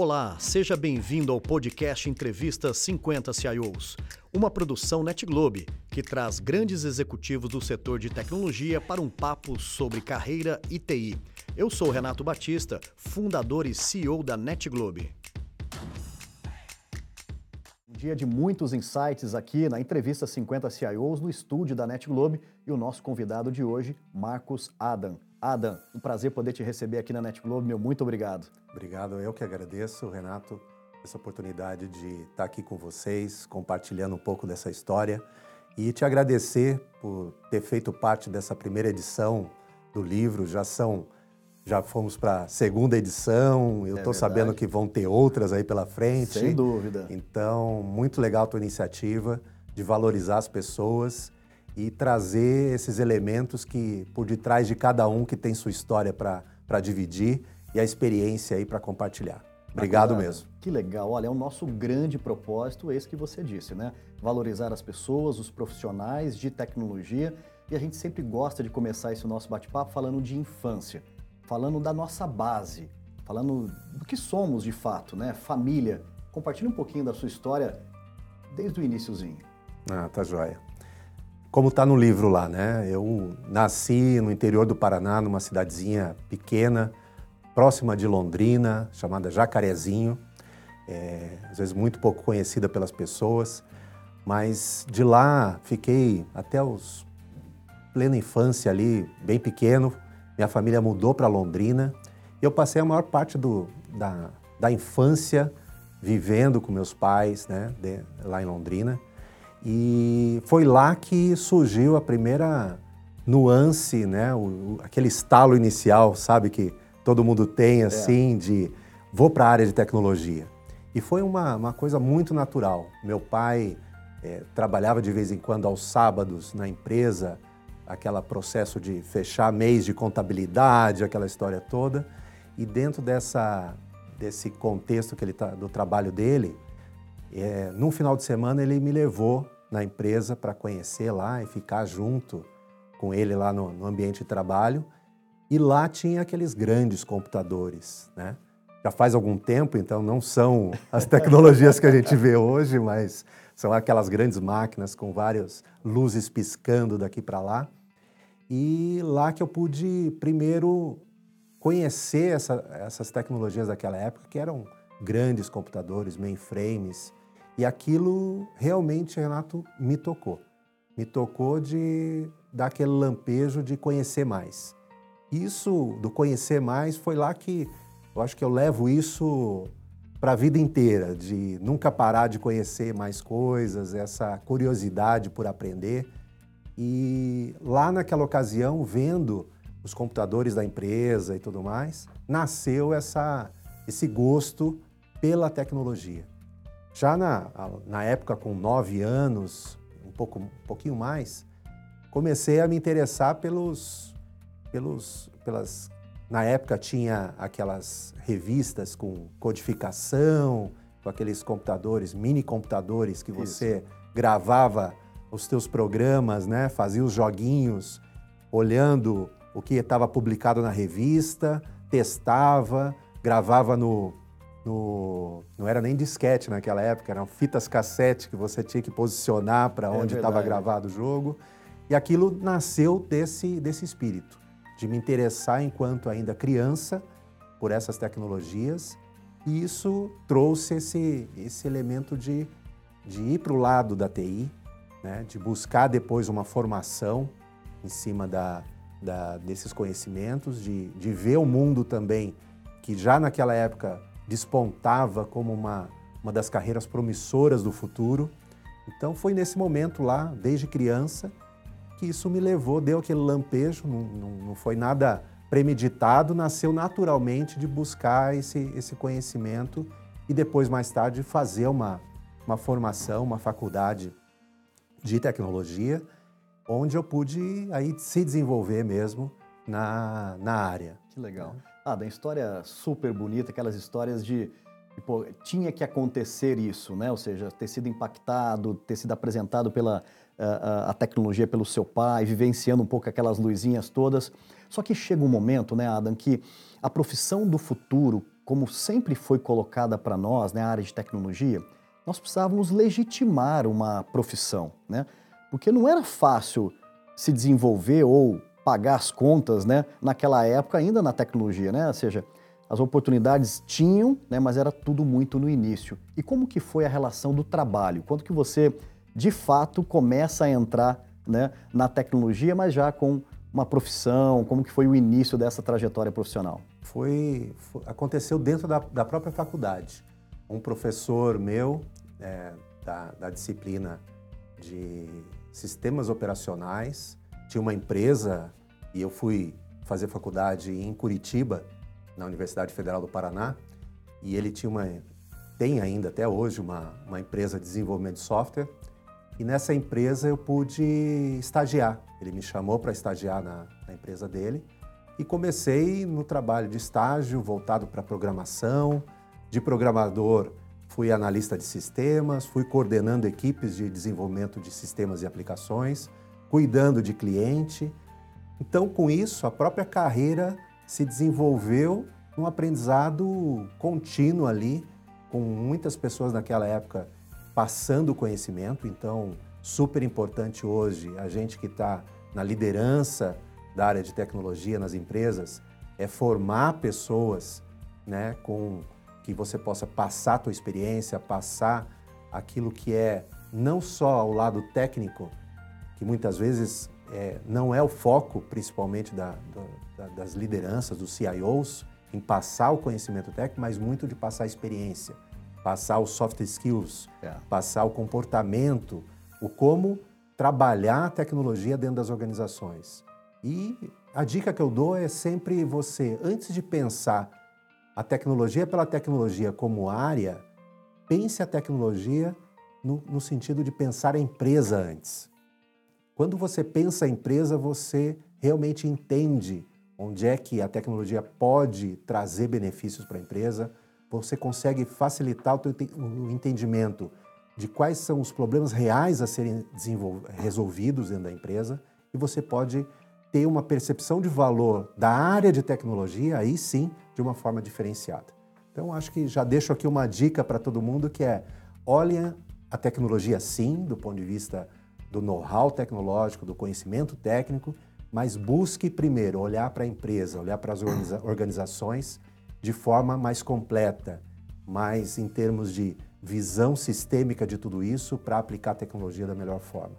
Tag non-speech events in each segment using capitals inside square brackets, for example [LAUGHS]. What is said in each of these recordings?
Olá, seja bem-vindo ao podcast Entrevista 50 CIOs, uma produção NetGlobe que traz grandes executivos do setor de tecnologia para um papo sobre carreira e TI. Eu sou Renato Batista, fundador e CEO da NetGlobe. Um dia de muitos insights aqui na entrevista 50 CIOs no estúdio da NetGlobe e o nosso convidado de hoje, Marcos Adam. Adam, um prazer poder te receber aqui na NetGlobe, meu muito obrigado. Obrigado, eu que agradeço, Renato, essa oportunidade de estar aqui com vocês, compartilhando um pouco dessa história e te agradecer por ter feito parte dessa primeira edição do livro. Já são, já fomos para a segunda edição. Eu estou é sabendo que vão ter outras aí pela frente. Sem dúvida. Então, muito legal a tua iniciativa de valorizar as pessoas e trazer esses elementos que por detrás de cada um que tem sua história para dividir e a experiência aí para compartilhar. Obrigado Bacana. mesmo. Que legal. Olha, é o nosso grande propósito, esse que você disse, né? Valorizar as pessoas, os profissionais de tecnologia. E a gente sempre gosta de começar esse nosso bate-papo falando de infância, falando da nossa base, falando do que somos de fato, né? Família. Compartilhe um pouquinho da sua história desde o iníciozinho. Ah, tá joia como está no livro lá, né? Eu nasci no interior do Paraná, numa cidadezinha pequena, próxima de Londrina, chamada Jacarezinho, é, às vezes muito pouco conhecida pelas pessoas, mas de lá fiquei até os plena infância ali, bem pequeno. Minha família mudou para Londrina e eu passei a maior parte do, da, da infância vivendo com meus pais, né, de, lá em Londrina. E foi lá que surgiu a primeira nuance, né? O, aquele estalo inicial, sabe, que todo mundo tem, é. assim, é. de vou para a área de tecnologia. E foi uma, uma coisa muito natural. Meu pai é, trabalhava de vez em quando aos sábados na empresa, aquele processo de fechar mês de contabilidade, aquela história toda. E dentro dessa, desse contexto que ele tá, do trabalho dele, é, num final de semana ele me levou na empresa para conhecer lá e ficar junto com ele lá no, no, ambiente de trabalho. E lá tinha aqueles grandes computadores, né? Já faz algum tempo, então não são [LAUGHS] as tecnologias que a gente vê hoje, mas são aquelas grandes máquinas com várias luzes piscando daqui para lá. E lá que eu pude primeiro conhecer essa, essas tecnologias daquela época, que eram grandes computadores, mainframes, e aquilo realmente, Renato, me tocou. Me tocou de dar aquele lampejo de conhecer mais. Isso do conhecer mais foi lá que eu acho que eu levo isso para a vida inteira, de nunca parar de conhecer mais coisas, essa curiosidade por aprender. E lá naquela ocasião, vendo os computadores da empresa e tudo mais, nasceu essa, esse gosto pela tecnologia. Já na, na época, com nove anos, um, pouco, um pouquinho mais, comecei a me interessar pelos, pelos, pelas. Na época tinha aquelas revistas com codificação, com aqueles computadores, mini computadores que você Isso. gravava os teus programas, né? Fazia os joguinhos, olhando o que estava publicado na revista, testava, gravava no, no, não era nem disquete naquela época, eram fitas cassete que você tinha que posicionar para é onde estava gravado o jogo. E aquilo nasceu desse, desse espírito, de me interessar enquanto ainda criança por essas tecnologias. E isso trouxe esse, esse elemento de, de ir para o lado da TI, né? de buscar depois uma formação em cima da, da, desses conhecimentos, de, de ver o mundo também, que já naquela época despontava como uma, uma das carreiras promissoras do futuro. Então foi nesse momento lá, desde criança, que isso me levou, deu aquele lampejo, não, não, não foi nada premeditado, nasceu naturalmente de buscar esse, esse conhecimento e depois, mais tarde, fazer uma, uma formação, uma faculdade de tecnologia, onde eu pude aí se desenvolver mesmo na, na área. Que legal. Ah, da história super bonita, aquelas histórias de, pô, tinha que acontecer isso, né? Ou seja, ter sido impactado, ter sido apresentado pela a, a tecnologia pelo seu pai, vivenciando um pouco aquelas luzinhas todas. Só que chega um momento, né, Adam, que a profissão do futuro como sempre foi colocada para nós, né, a área de tecnologia, nós precisávamos legitimar uma profissão, né? Porque não era fácil se desenvolver ou pagar as contas, né, naquela época ainda na tecnologia, né? Ou seja, as oportunidades tinham, né, mas era tudo muito no início. E como que foi a relação do trabalho? Quando que você, de fato, começa a entrar né, na tecnologia, mas já com uma profissão? Como que foi o início dessa trajetória profissional? Foi, foi aconteceu dentro da, da, própria faculdade. Um professor meu é, da, da disciplina de sistemas operacionais tinha uma empresa e eu fui fazer faculdade em Curitiba, na Universidade Federal do Paraná, e ele tinha uma tem ainda até hoje uma, uma empresa de desenvolvimento de software e nessa empresa eu pude estagiar. Ele me chamou para estagiar na, na, empresa dele e comecei no trabalho de estágio voltado para programação. De programador, fui analista de sistemas, fui coordenando equipes de desenvolvimento de sistemas e aplicações, cuidando de cliente. Então, com isso, a própria carreira se desenvolveu num aprendizado contínuo ali, com muitas pessoas naquela época passando conhecimento. Então, super importante hoje, a gente que está na liderança da área de tecnologia nas empresas, é formar pessoas né, com que você possa passar a tua experiência, passar aquilo que é não só o lado técnico, que muitas vezes é, não é o foco, principalmente da, da, das lideranças, dos CIOs, em passar o conhecimento técnico, mas muito de passar a experiência passar os soft skills, é. passar o comportamento, o como trabalhar a tecnologia dentro das organizações. E a dica que eu dou é sempre você, antes de pensar a tecnologia pela tecnologia como área, pense a tecnologia no, no sentido de pensar a empresa antes. Quando você pensa a empresa, você realmente entende onde é que a tecnologia pode trazer benefícios para a empresa, você consegue facilitar o, teu, o entendimento de quais são os problemas reais a serem resolvidos dentro da empresa e você pode ter uma percepção de valor da área de tecnologia, aí sim, de uma forma diferenciada. Então, acho que já deixo aqui uma dica para todo mundo que é olhem a tecnologia sim, do ponto de vista do know-how tecnológico, do conhecimento técnico, mas busque primeiro olhar para a empresa, olhar para as organizações de forma mais completa, mais em termos de visão sistêmica de tudo isso para aplicar a tecnologia da melhor forma.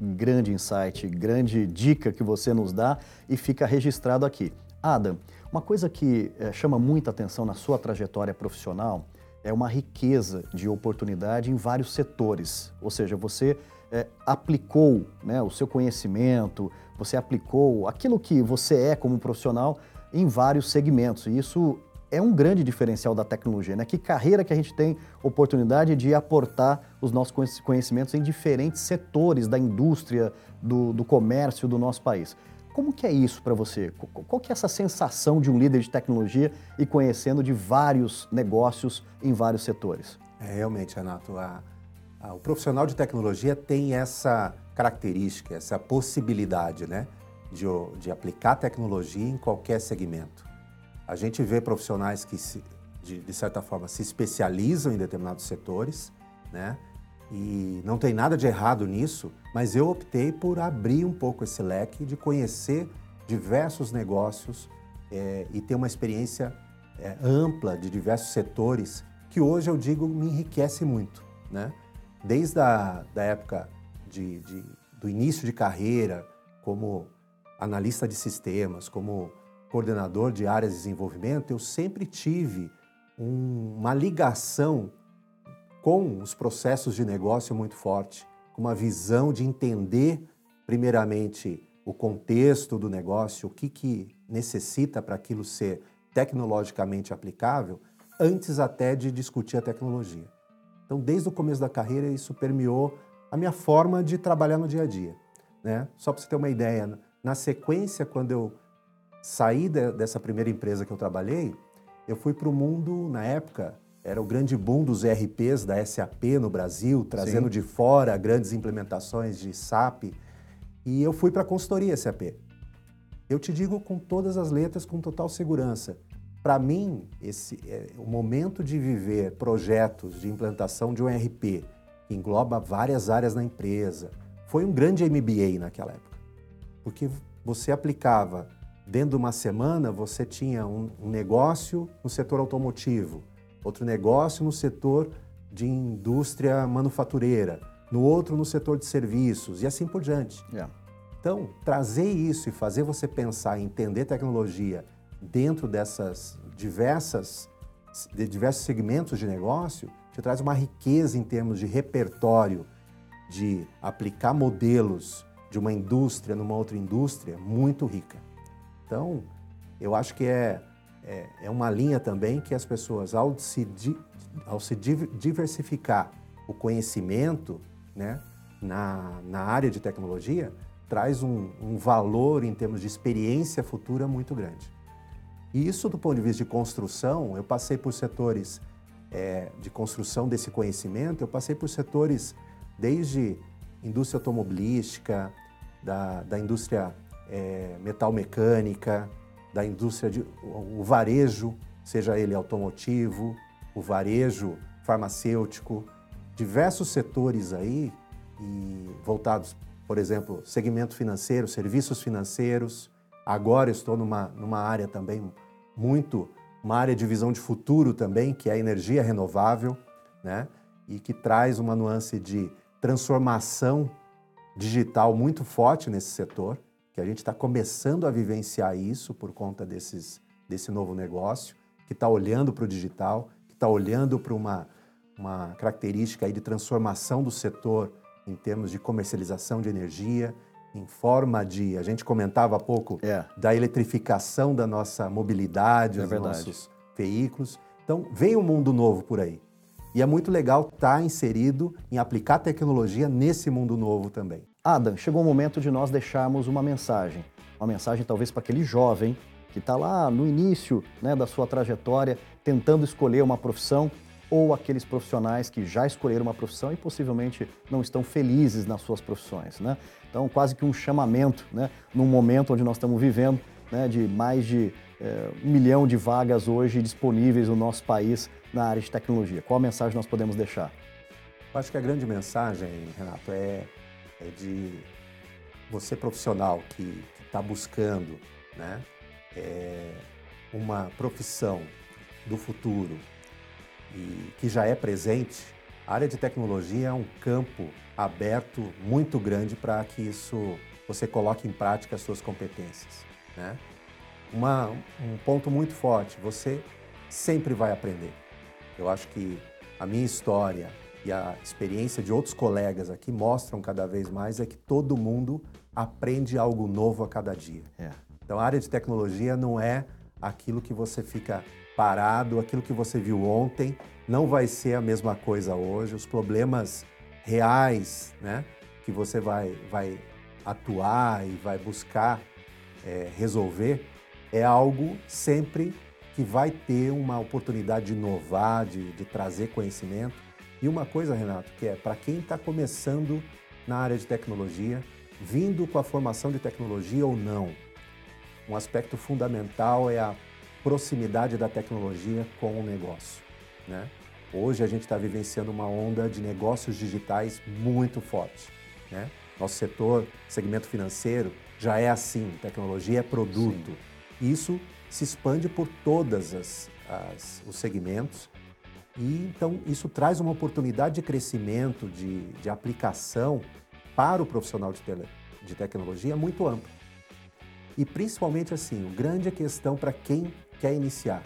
Grande insight, grande dica que você nos dá e fica registrado aqui. Adam, uma coisa que é, chama muita atenção na sua trajetória profissional é uma riqueza de oportunidade em vários setores. Ou seja, você é, aplicou né, o seu conhecimento, você aplicou aquilo que você é como profissional em vários segmentos. E isso é um grande diferencial da tecnologia, né? Que carreira que a gente tem oportunidade de aportar os nossos conhecimentos em diferentes setores da indústria, do, do comércio do nosso país. Como que é isso para você? Qual que é essa sensação de um líder de tecnologia e conhecendo de vários negócios em vários setores? É, realmente, Renato, a, a, o profissional de tecnologia tem essa característica, essa possibilidade, né, de, de aplicar tecnologia em qualquer segmento. A gente vê profissionais que, se, de, de, certa forma, se especializam em determinados setores, né? E não tem nada de errado nisso, mas eu optei por abrir um pouco esse leque de conhecer diversos negócios é, e ter uma experiência é, ampla de diversos setores que hoje eu digo me enriquece muito, né? Desde a da época de, de, do início de carreira, como analista de sistemas, como coordenador de áreas de desenvolvimento, eu sempre tive um, uma ligação com os processos de negócio muito forte, com uma visão de entender, primeiramente, o contexto do negócio, o que, que necessita para aquilo ser tecnologicamente aplicável, antes até de discutir a tecnologia. Então, desde o começo da carreira, isso permeou a minha forma de trabalhar no dia a dia. Né? Só para você ter uma ideia, na sequência, quando eu saí de, dessa primeira empresa que eu trabalhei, eu fui para o mundo, na época, era o grande boom dos ERPs da SAP no Brasil, trazendo Sim. de fora grandes implementações de SAP. E eu fui para a consultoria SAP. Eu te digo com todas as letras, com total segurança. para mim, esse, é, o momento de viver projetos de implantação de um ERP que engloba várias áreas na empresa, foi um grande MBA naquela época. Porque você aplicava, dentro de uma semana, você tinha um, um negócio no setor automotivo, outro negócio no setor de indústria manufatureira, no outro no setor de serviços e assim por diante. Yeah. Então, trazer isso e fazer você pensar entender tecnologia dentro dessas diversas de diversos segmentos de negócio te traz uma riqueza em termos de repertório, de aplicar modelos de uma indústria numa outra indústria muito rica. Então, eu acho que é, é, é uma linha também que as pessoas, ao se, di, ao se diversificar o conhecimento né, na, na área de tecnologia, traz um, um valor em termos de experiência futura muito grande. E isso, do ponto de vista de construção, eu passei por setores é, de construção desse conhecimento, eu passei por setores desde indústria automobilística, da, da indústria é, metalmecânica, da indústria de o, varejo, seja ele automotivo, o varejo farmacêutico, diversos setores aí e voltados, por exemplo, segmento financeiro, serviços financeiros. Agora estou numa, numa área também muito uma área de visão de futuro também, que é a energia renovável, né? E que traz uma nuance de transformação digital muito forte nesse setor, que a gente está começando a vivenciar isso por conta desses, desse novo negócio, que está olhando para o digital, que está olhando para uma, uma característica aí de transformação do setor em termos de comercialização de energia, em forma de. A gente comentava há pouco é. da eletrificação da nossa mobilidade, é dos nossos veículos. Então, vem um mundo novo por aí. E é muito legal estar tá inserido em aplicar tecnologia nesse mundo novo também. Adam, chegou o momento de nós deixarmos uma mensagem. Uma mensagem talvez para aquele jovem que está lá no início né, da sua trajetória, tentando escolher uma profissão, ou aqueles profissionais que já escolheram uma profissão e possivelmente não estão felizes nas suas profissões. Né? Então, quase que um chamamento, né, num momento onde nós estamos vivendo, né, de mais de é, um milhão de vagas hoje disponíveis no nosso país na área de tecnologia. Qual mensagem nós podemos deixar? Eu acho que a grande mensagem, Renato, é, é de você profissional que está buscando né, é, uma profissão do futuro e que já é presente, a área de tecnologia é um campo aberto muito grande para que isso você coloque em prática as suas competências. Né? Uma, um ponto muito forte, você sempre vai aprender. Eu acho que a minha história e a experiência de outros colegas aqui mostram cada vez mais é que todo mundo aprende algo novo a cada dia. É. Então a área de tecnologia não é aquilo que você fica parado, aquilo que você viu ontem não vai ser a mesma coisa hoje. Os problemas reais, né, que você vai, vai atuar e vai buscar é, resolver, é algo sempre que vai ter uma oportunidade de inovar, de, de trazer conhecimento. E uma coisa, Renato, que é para quem está começando na área de tecnologia, vindo com a formação de tecnologia ou não, um aspecto fundamental é a proximidade da tecnologia com o negócio. Né? Hoje a gente está vivenciando uma onda de negócios digitais muito forte. Né? Nosso setor, segmento financeiro, já é assim, tecnologia é produto. Sim. Isso se expande por todas as, as, os segmentos e então isso traz uma oportunidade de crescimento, de, de aplicação para o profissional de, tele, de tecnologia muito ampla. E principalmente assim, o grande questão para quem quer iniciar,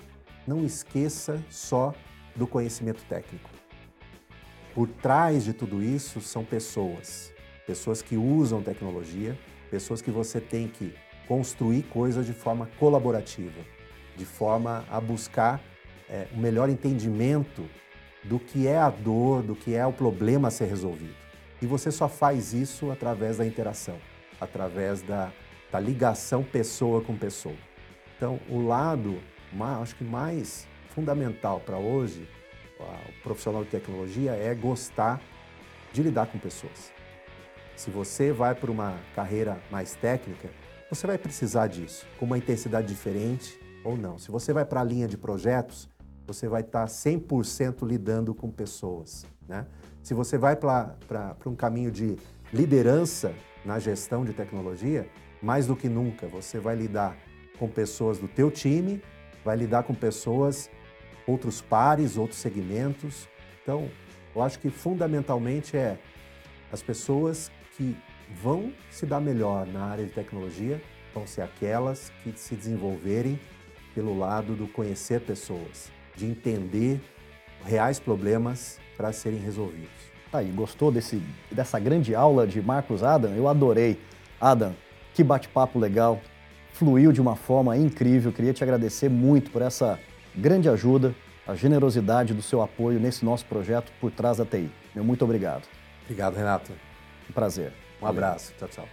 não esqueça só do conhecimento técnico. Por trás de tudo isso são pessoas, pessoas que usam tecnologia, pessoas que você tem que construir coisas de forma colaborativa, de forma a buscar é, um melhor entendimento do que é a dor, do que é o problema a ser resolvido. E você só faz isso através da interação, através da, da ligação pessoa com pessoa. Então, o lado, acho que mais fundamental para hoje, o profissional de tecnologia, é gostar de lidar com pessoas. Se você vai para uma carreira mais técnica, você vai precisar disso, com uma intensidade diferente, ou não. Se você vai para a linha de projetos, você vai estar 100% lidando com pessoas. Né? Se você vai para um caminho de liderança na gestão de tecnologia, mais do que nunca, você vai lidar com pessoas do teu time, vai lidar com pessoas, outros pares, outros segmentos. Então, eu acho que fundamentalmente é as pessoas que vão se dar melhor na área de tecnologia vão ser aquelas que se desenvolverem pelo lado do conhecer pessoas, de entender reais problemas para serem resolvidos. Tá aí, gostou desse, dessa grande aula de Marcos Adam? Eu adorei. Adam, que bate-papo legal, fluiu de uma forma incrível. Queria te agradecer muito por essa grande ajuda, a generosidade do seu apoio nesse nosso projeto por trás da TI. Meu muito obrigado. Obrigado, Renato. Um prazer. Um abraço. Tchau, tchau.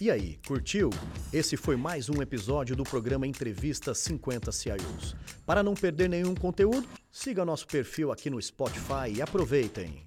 E aí, curtiu? Esse foi mais um episódio do programa Entrevista 50 CIOs. Para não perder nenhum conteúdo, siga nosso perfil aqui no Spotify e aproveitem!